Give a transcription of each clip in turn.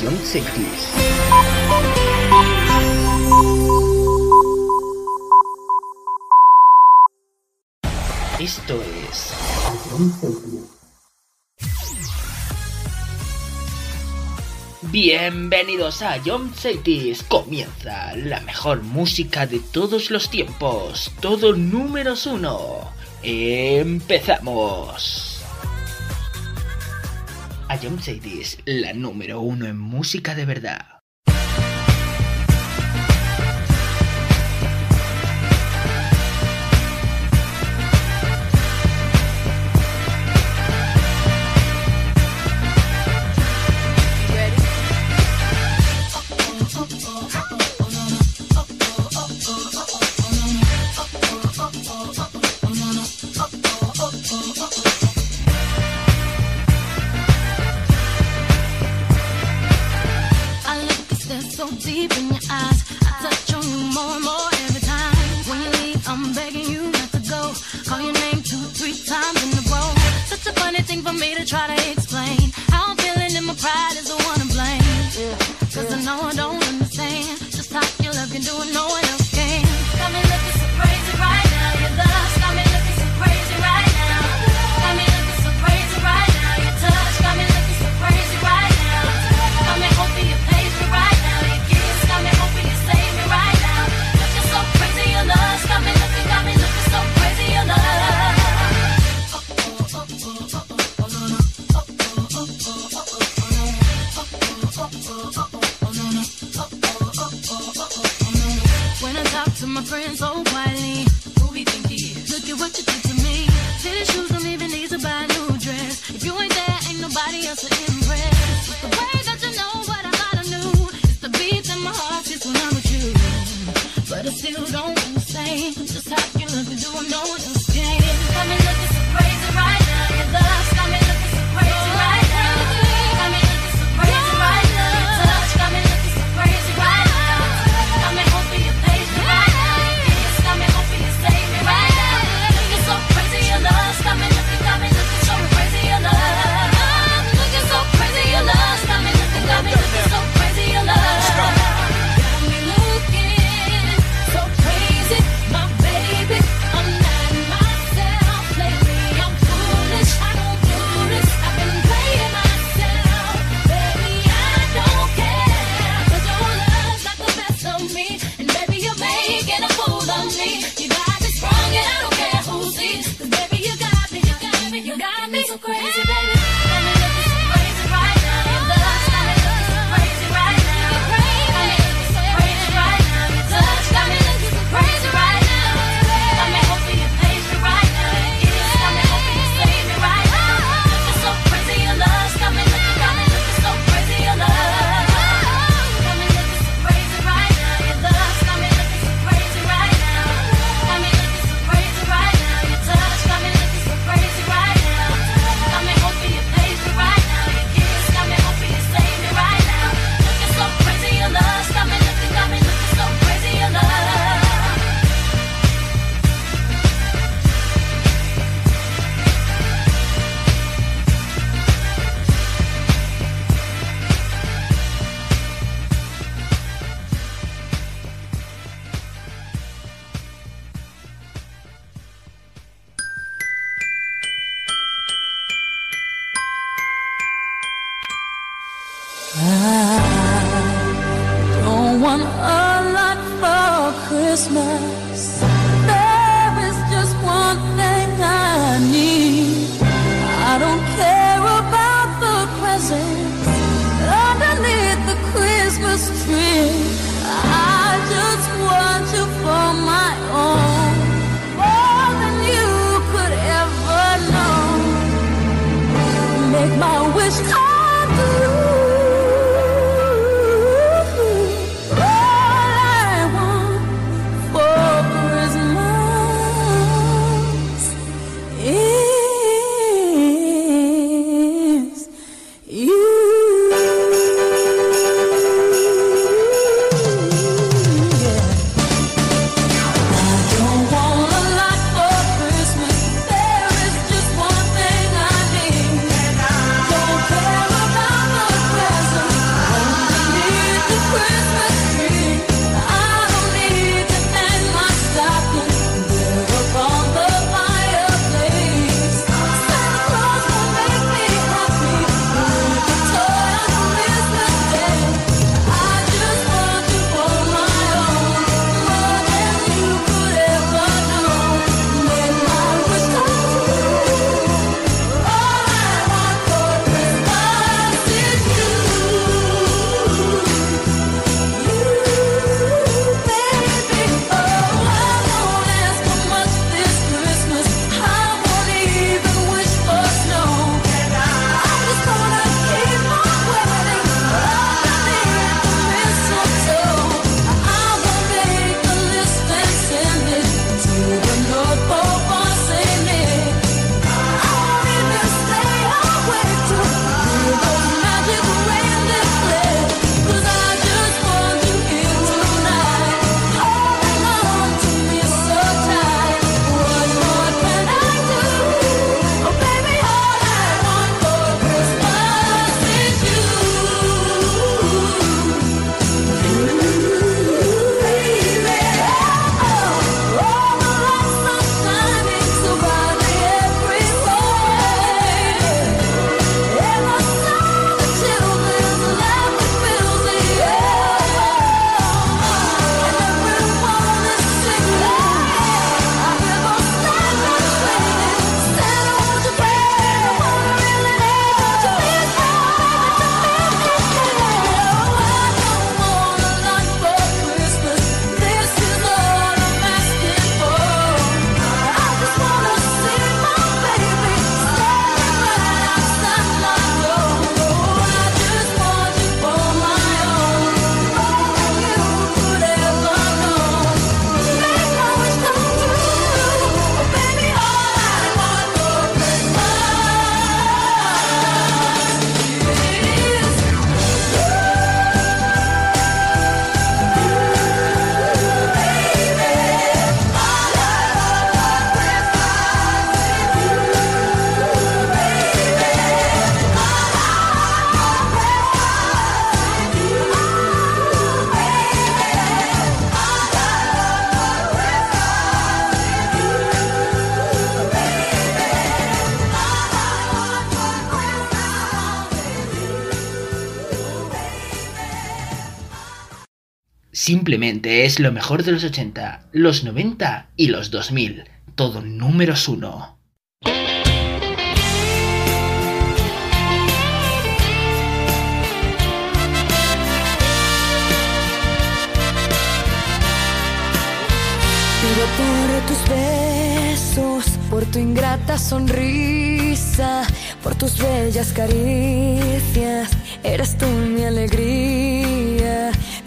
John Cities. Esto es Bienvenidos a John Cities. Comienza la mejor música de todos los tiempos. Todo números uno. Empezamos. A Cities, la número uno en música de verdad. Simplemente es lo mejor de los 80, los 90 y los 2000. Todo números uno. Por tus besos, por tu ingrata sonrisa, por tus bellas caricias. Eres tú mi alegría.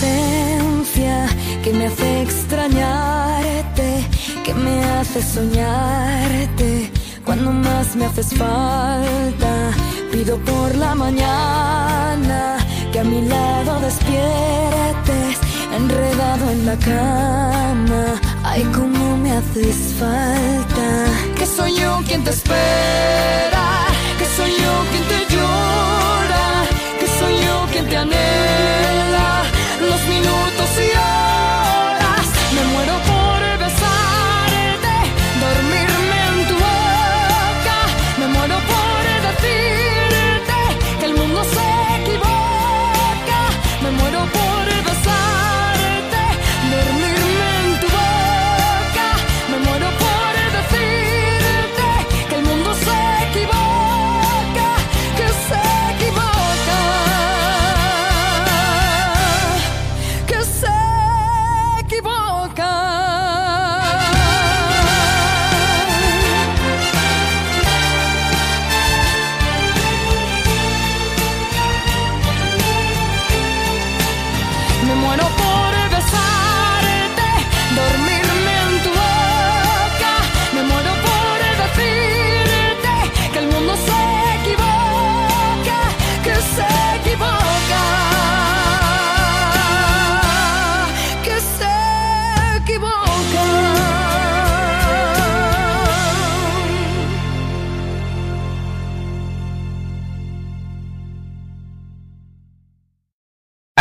ausencia que me hace extrañarte, que me hace soñarte cuando más me haces falta. Pido por la mañana que a mi lado despiertes, enredado en la cama. Ay, cómo me haces falta. Que soy yo quien te espera, que soy yo quien te llora, que soy yo quien te anhela minutos y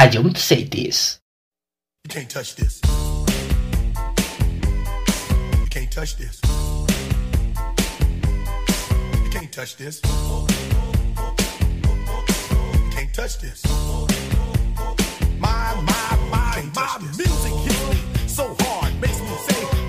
I don't say this. You can't touch this. You can't touch this. You can't touch this. You can't touch this. My, my, my, my music hits me so hard, makes me say,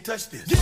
touch this.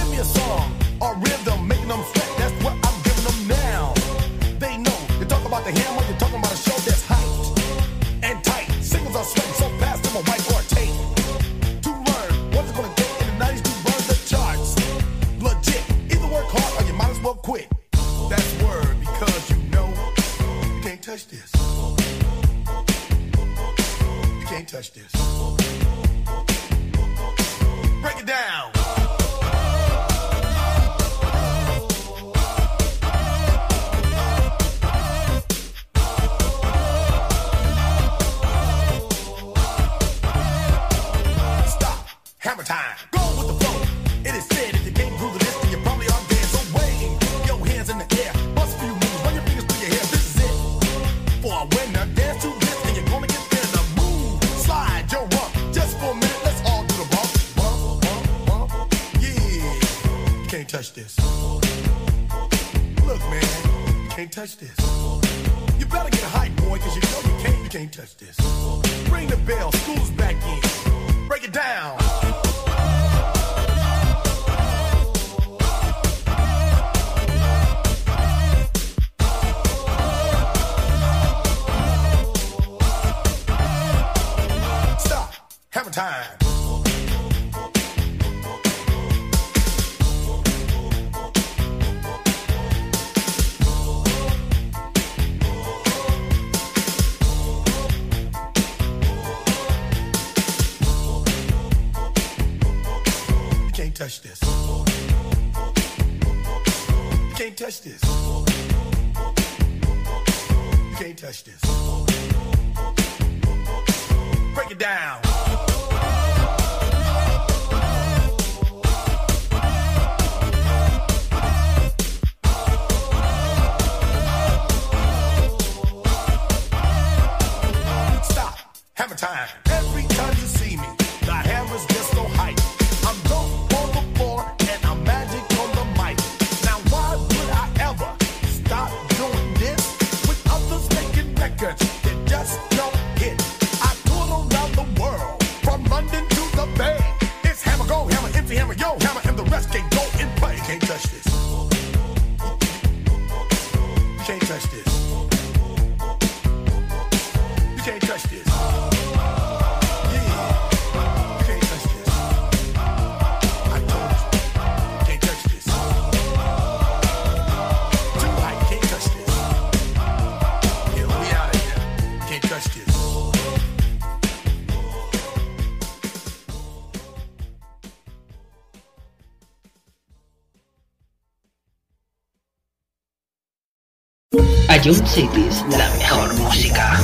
Ion Cities, la mejor música.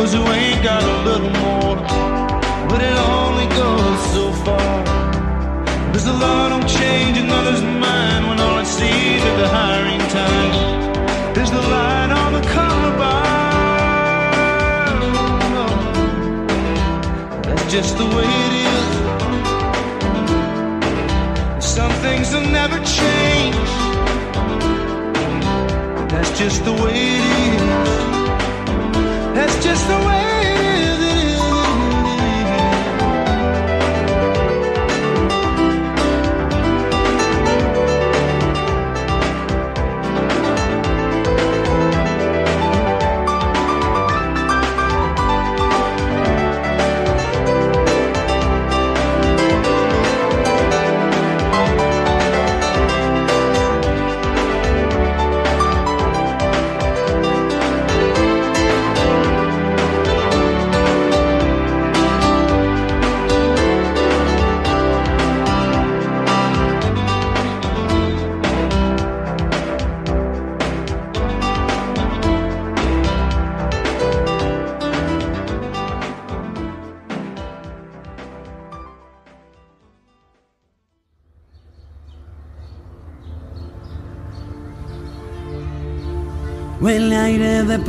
Those who ain't got a little more. But it only goes so far. There's a law don't change another's mind when all it sees is the hiring time. There's the line on the collarbone. That's just the way it is. Some things will never change. That's just the way it is. Just the way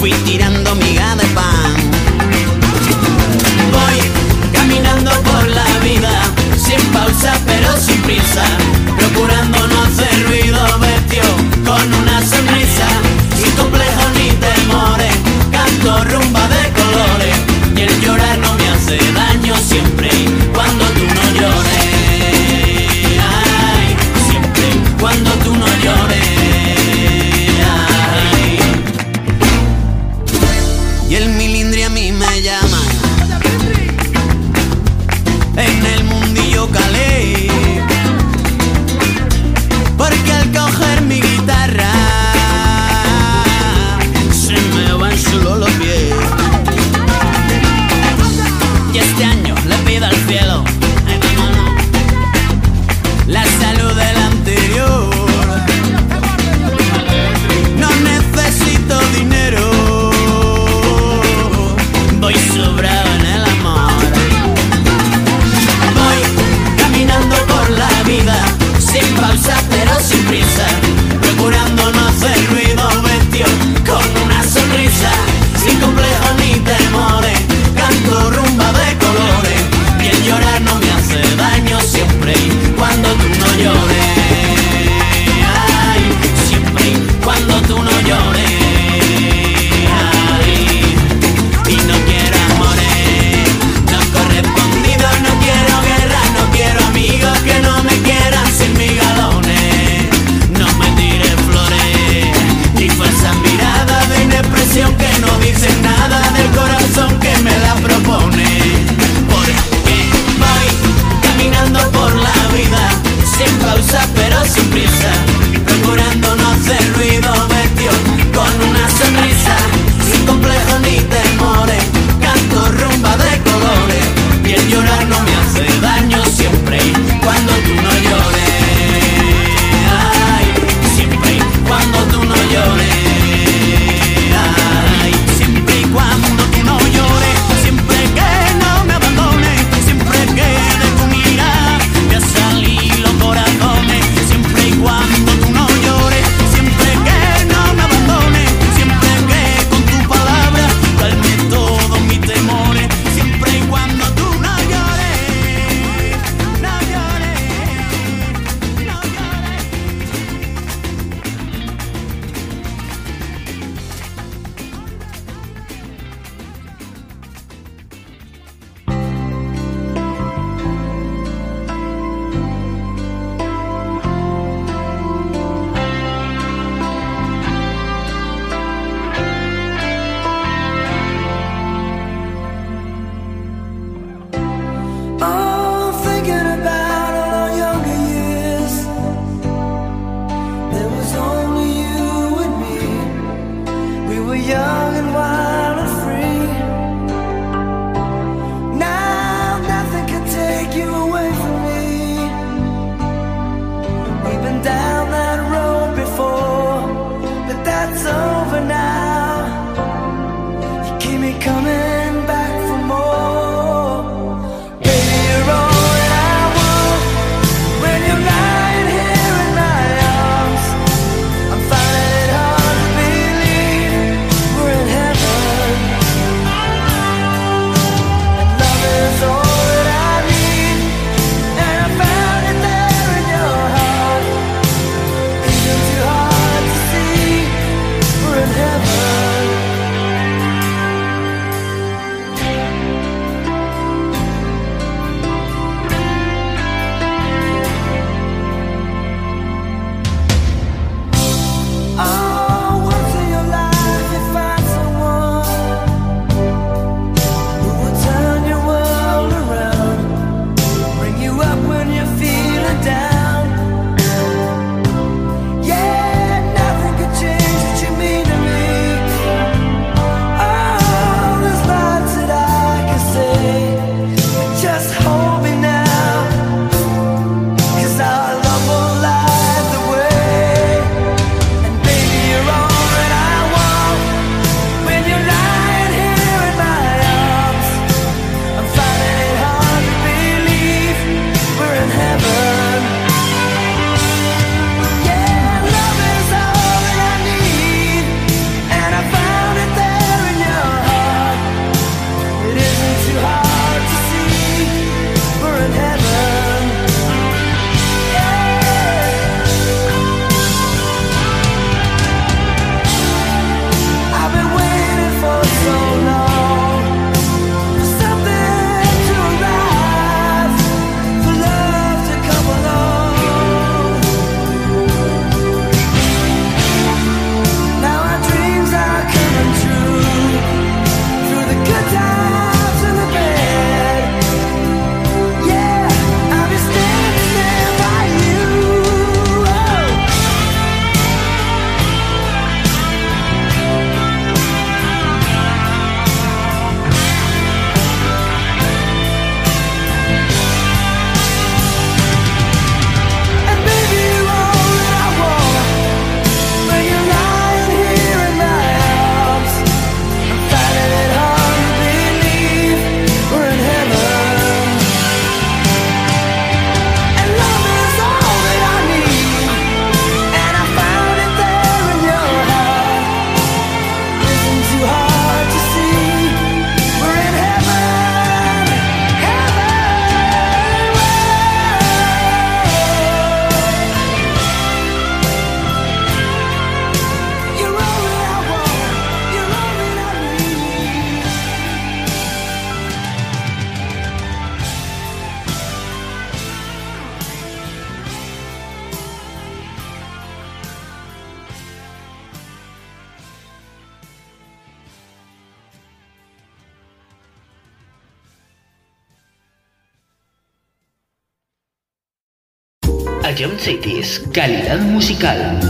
fui tirando miga de pan. Voy caminando por la vida, sin pausa pero sin prisa, Calidad musical.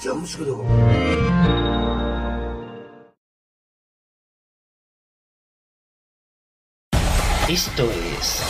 Jones Esto es...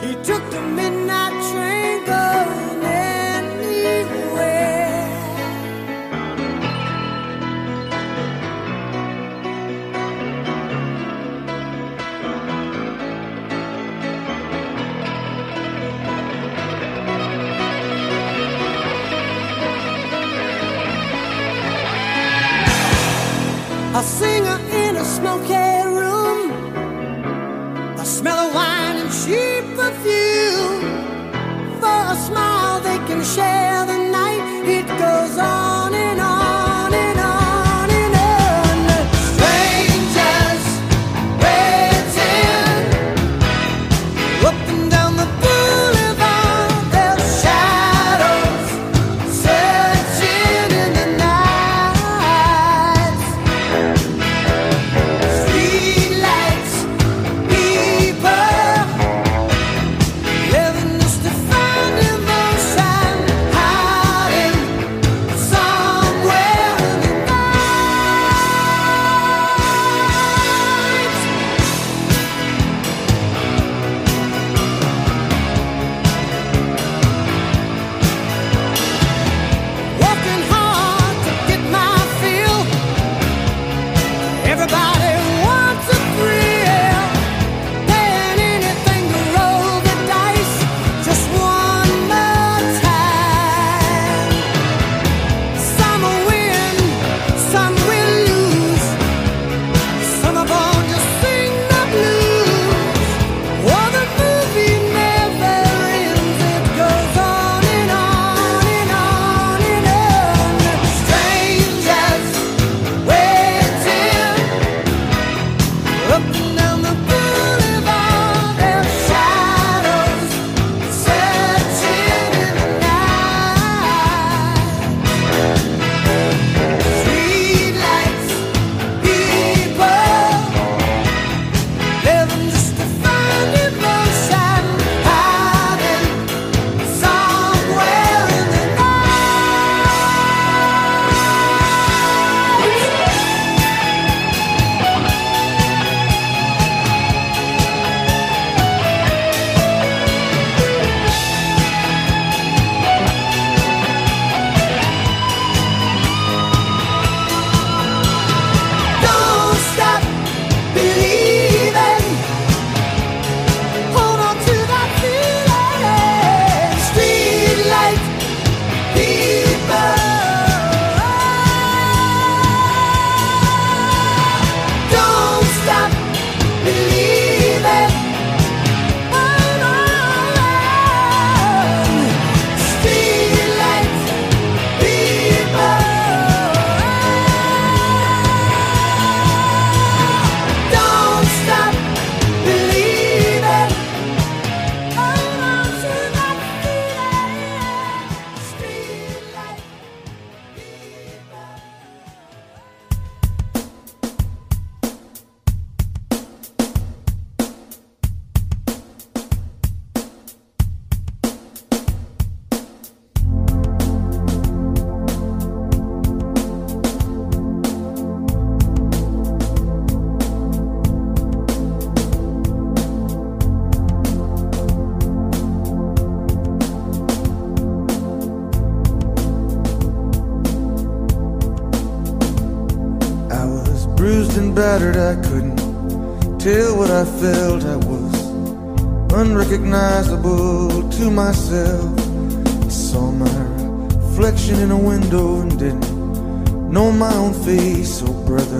He took the midnight train going anywhere. A singer in a smoky smell of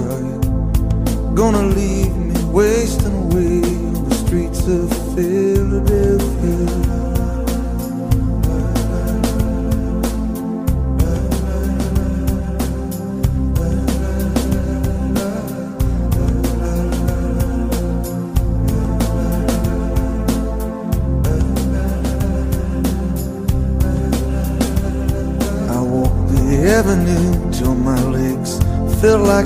Are gonna leave me wasting away on the streets of Philadelphia?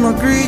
don't agree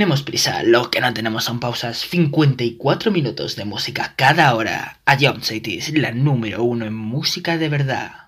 tenemos prisa, lo que no tenemos son pausas. 54 minutos de música cada hora. A Jump Cities, la número uno en música de verdad.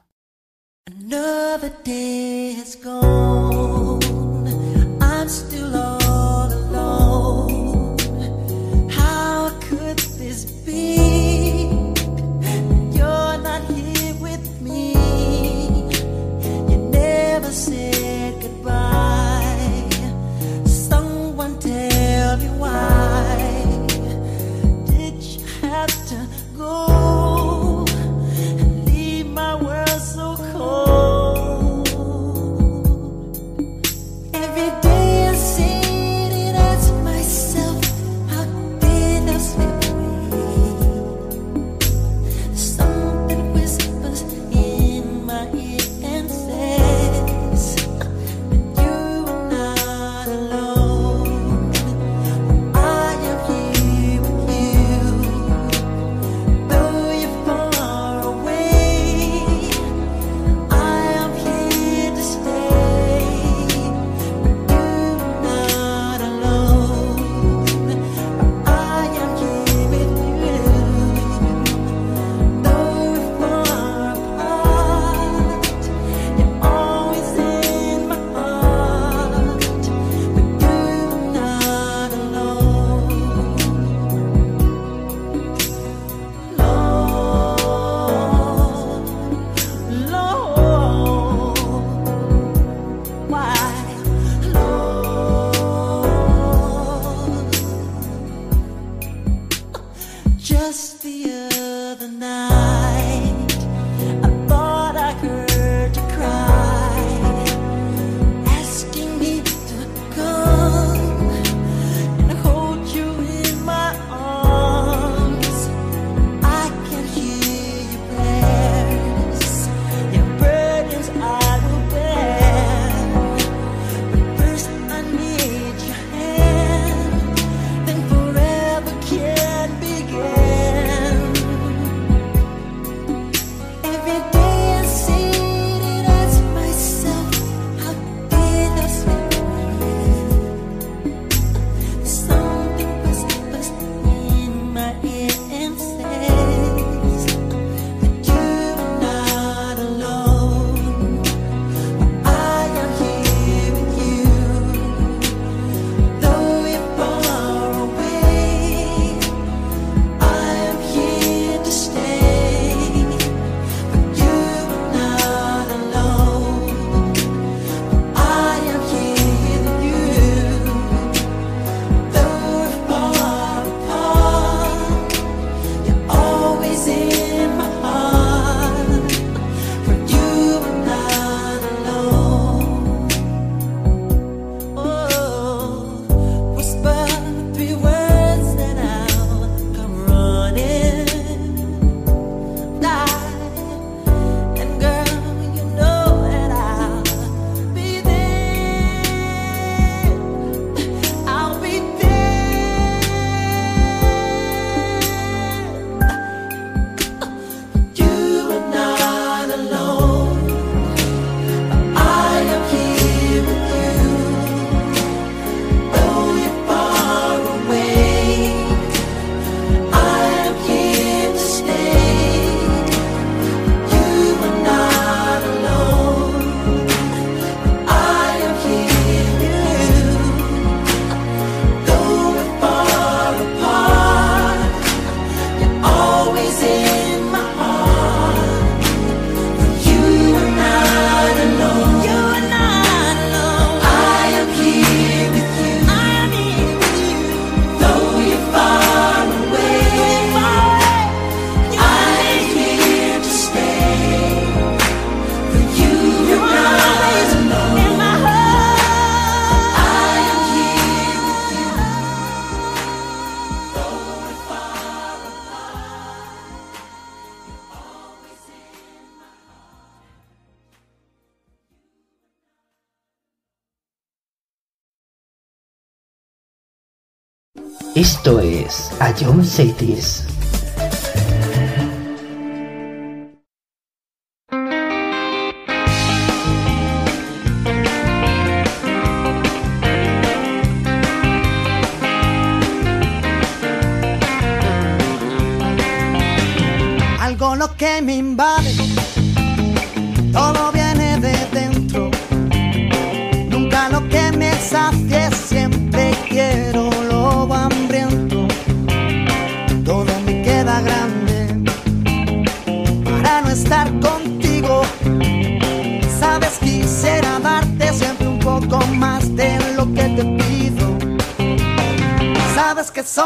Esto es Ion Cities.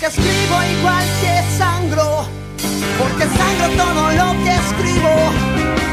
que escribo igual que sangro, porque sangro todo lo que escribo.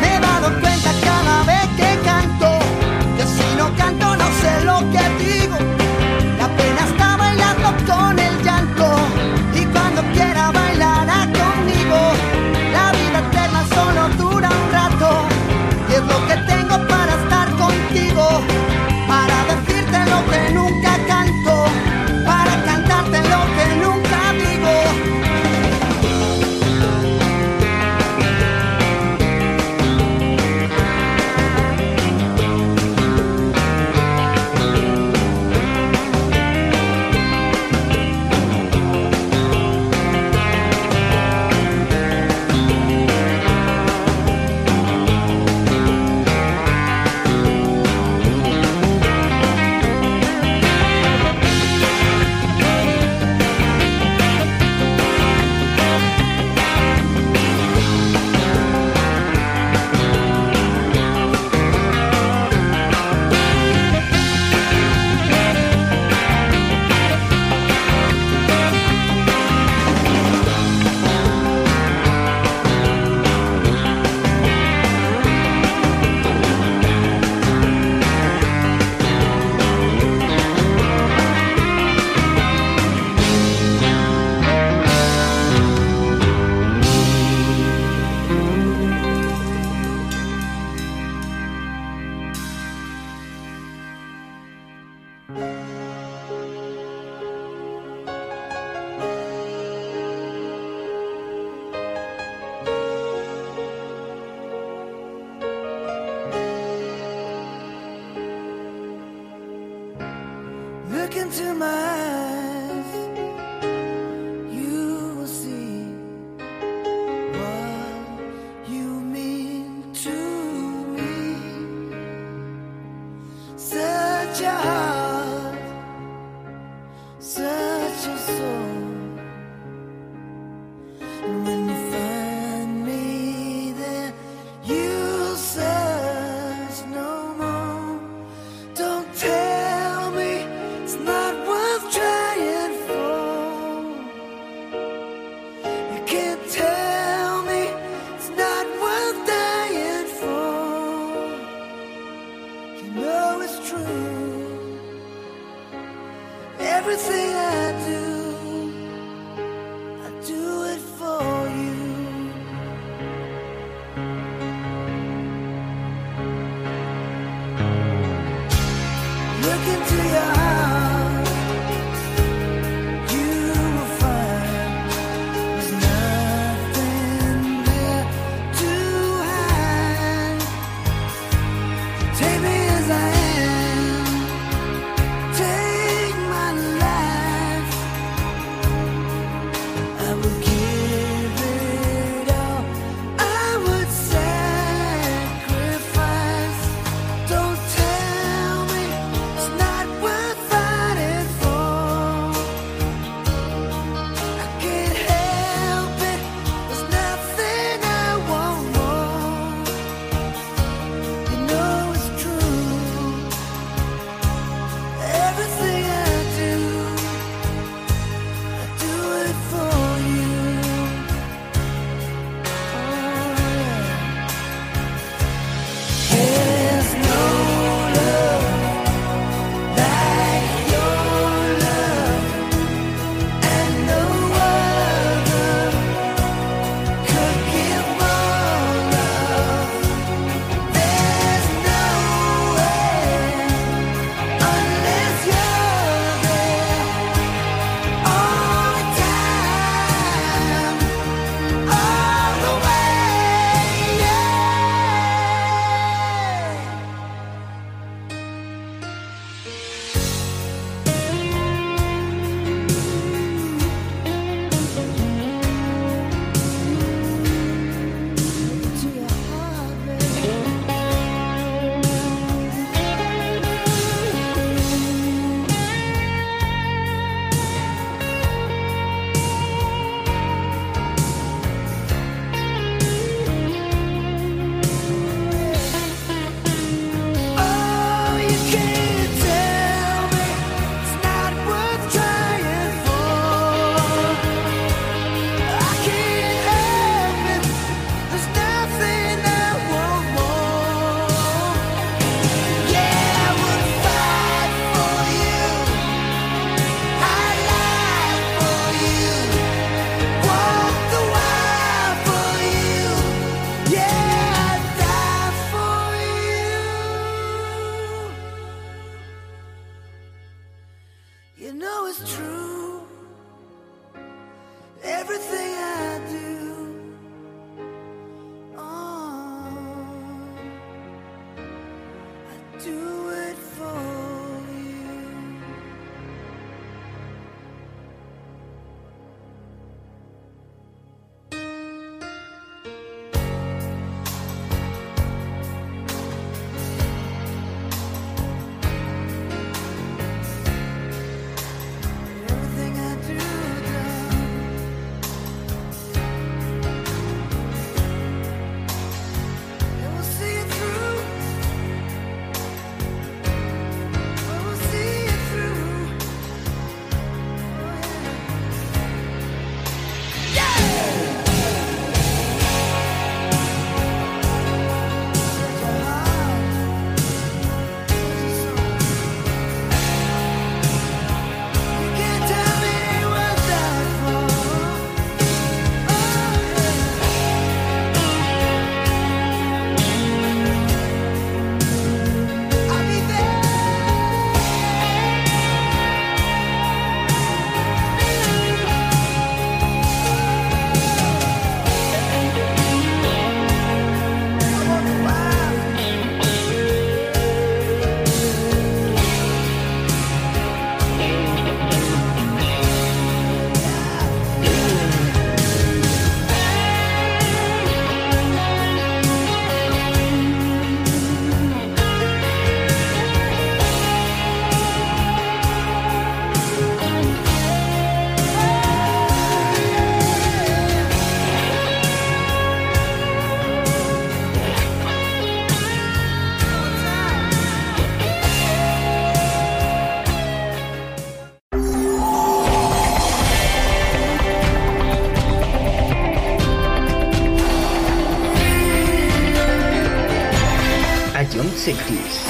cities.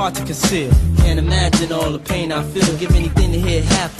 hard to conceal. Can't imagine all the pain I feel. Give anything to hear half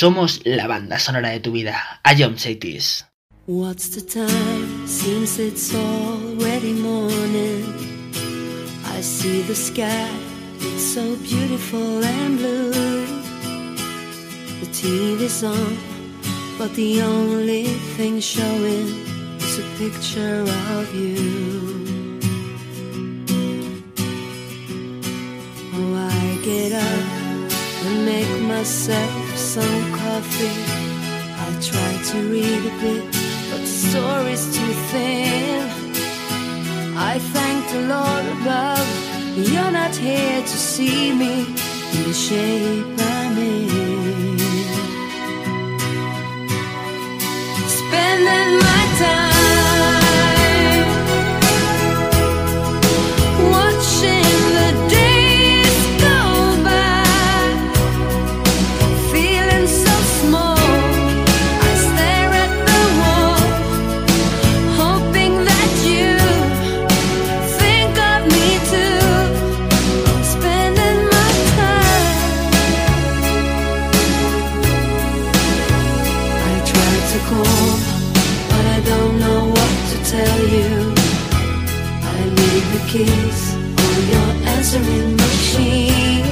Somos la banda sonora de tu vida. A Cities. What's the time? Seems it's already morning. I see the sky, it's so beautiful and blue. The TV's on, but the only thing showing is a picture of you. Oh, I get up and make myself some a bit, but the story's too thin. I thank the Lord above. You're not here to see me in the shape call, but I don't know what to tell you. I leave the keys on your answering machine.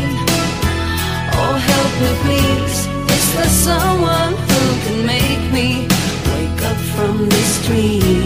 Oh, help me, please. Is there someone who can make me wake up from this dream?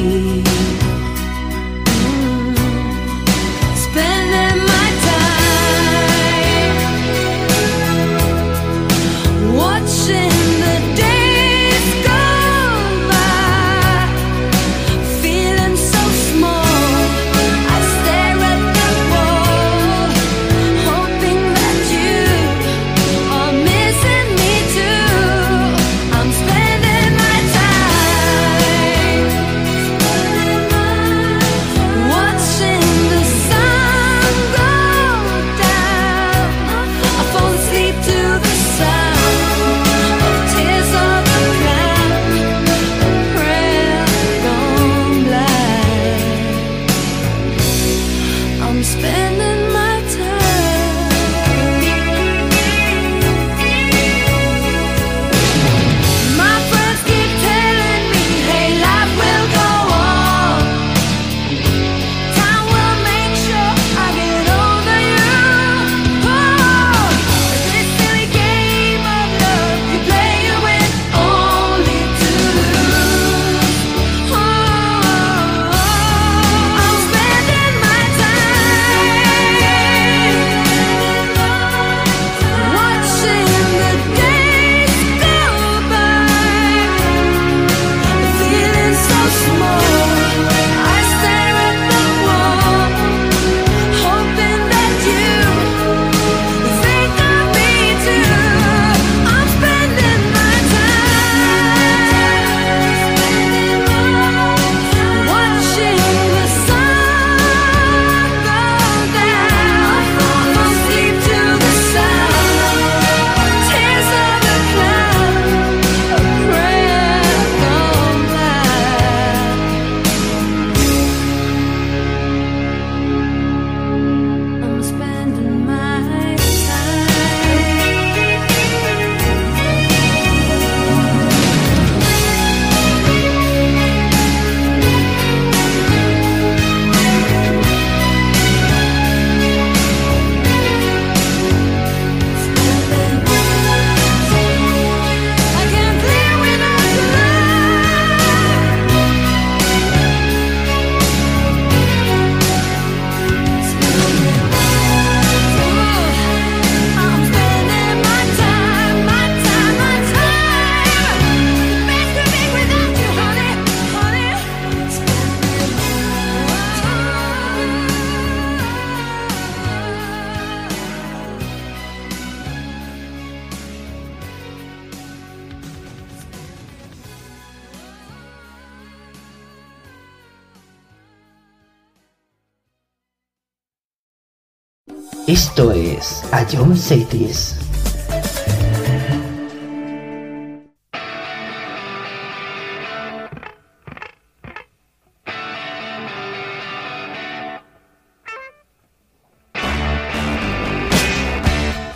Es A Jump Cities.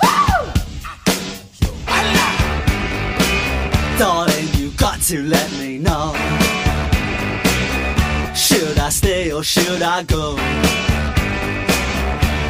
Woo! Darling, you got to let me know. Should I stay or should I go?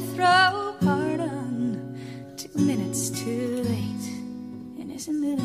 It's a death row pardon, two minutes too late. And isn't it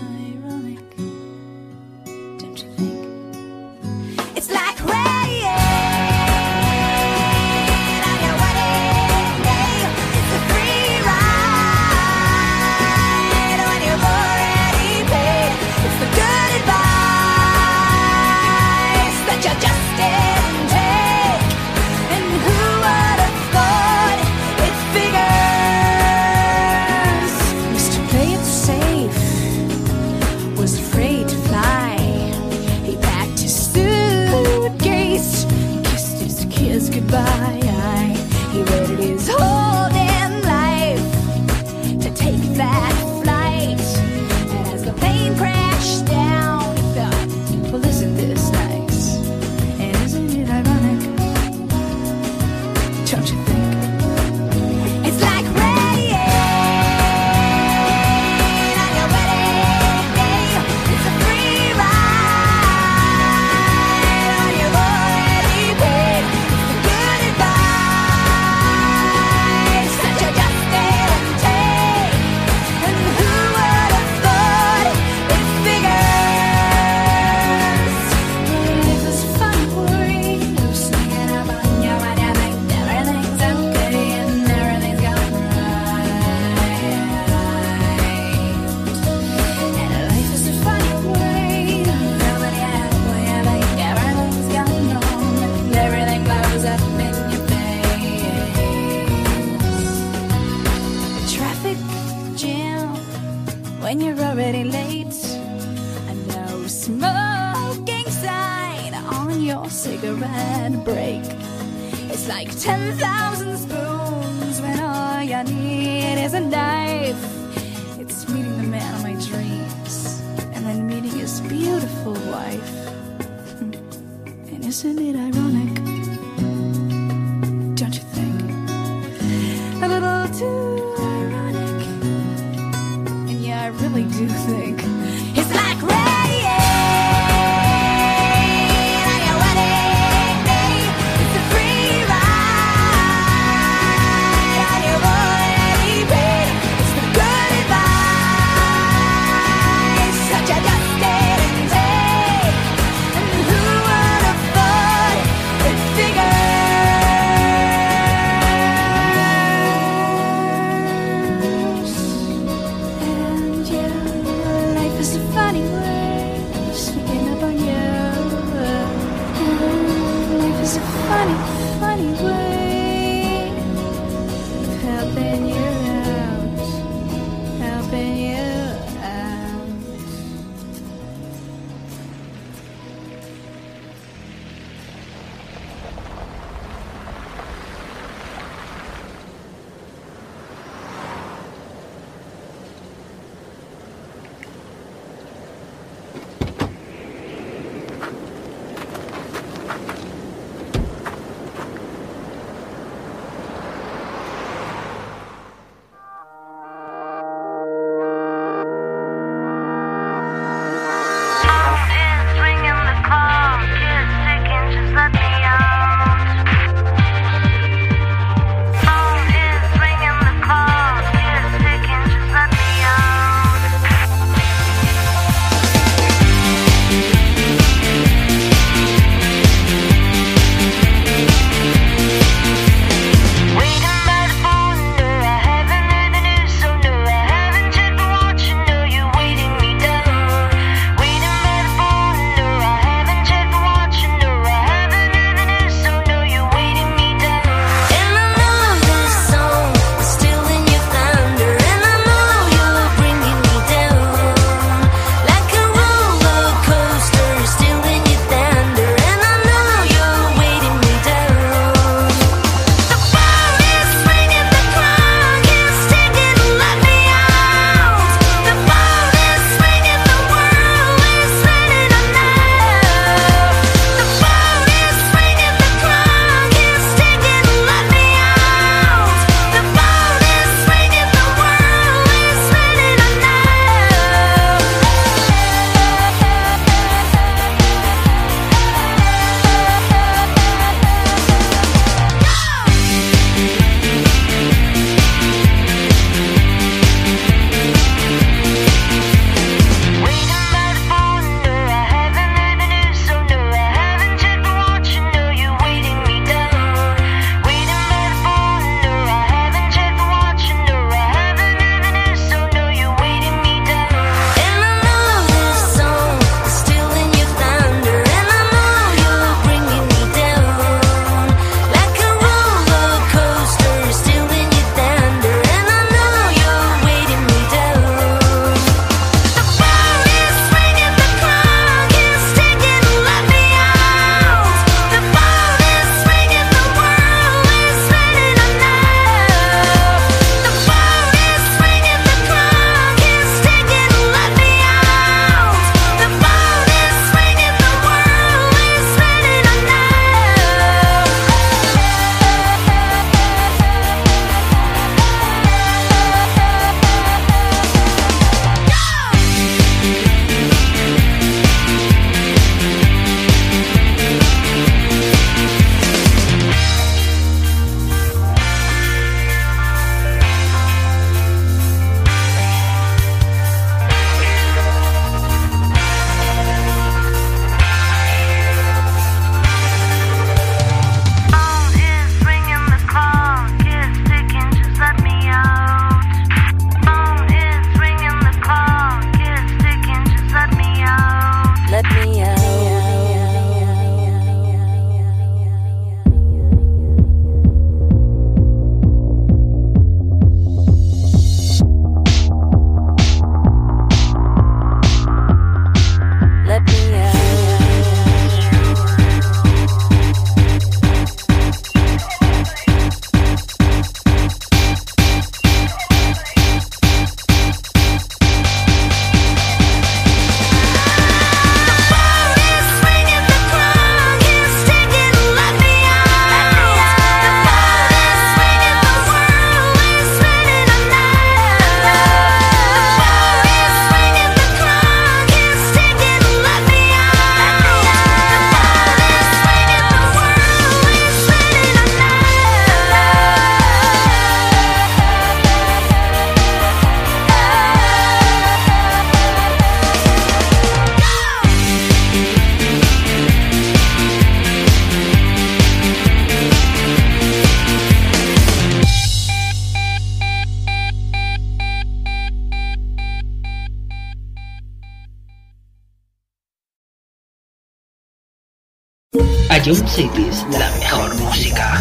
A Jump Cities, la mejor música.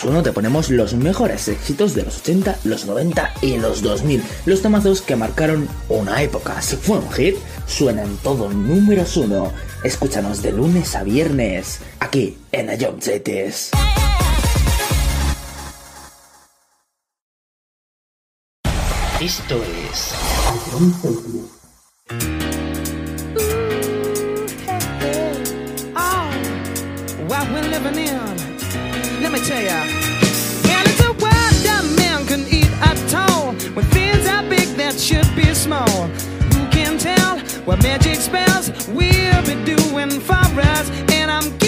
más uno te ponemos los mejores éxitos de los 80, los 90 y los 2000. Los tomazos que marcaron una época. Si fue un hit, suenan todo números uno. Escúchanos de lunes a viernes, aquí en Ayom Esto es Ooh, hey, tell ya. And it's a world that man can eat at all. When things are big that should be small. Who can tell what magic spells we'll be doing for us? And I'm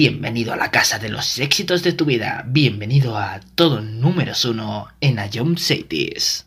Bienvenido a la casa de los éxitos de tu vida. Bienvenido a todo números uno en Ayom Cities.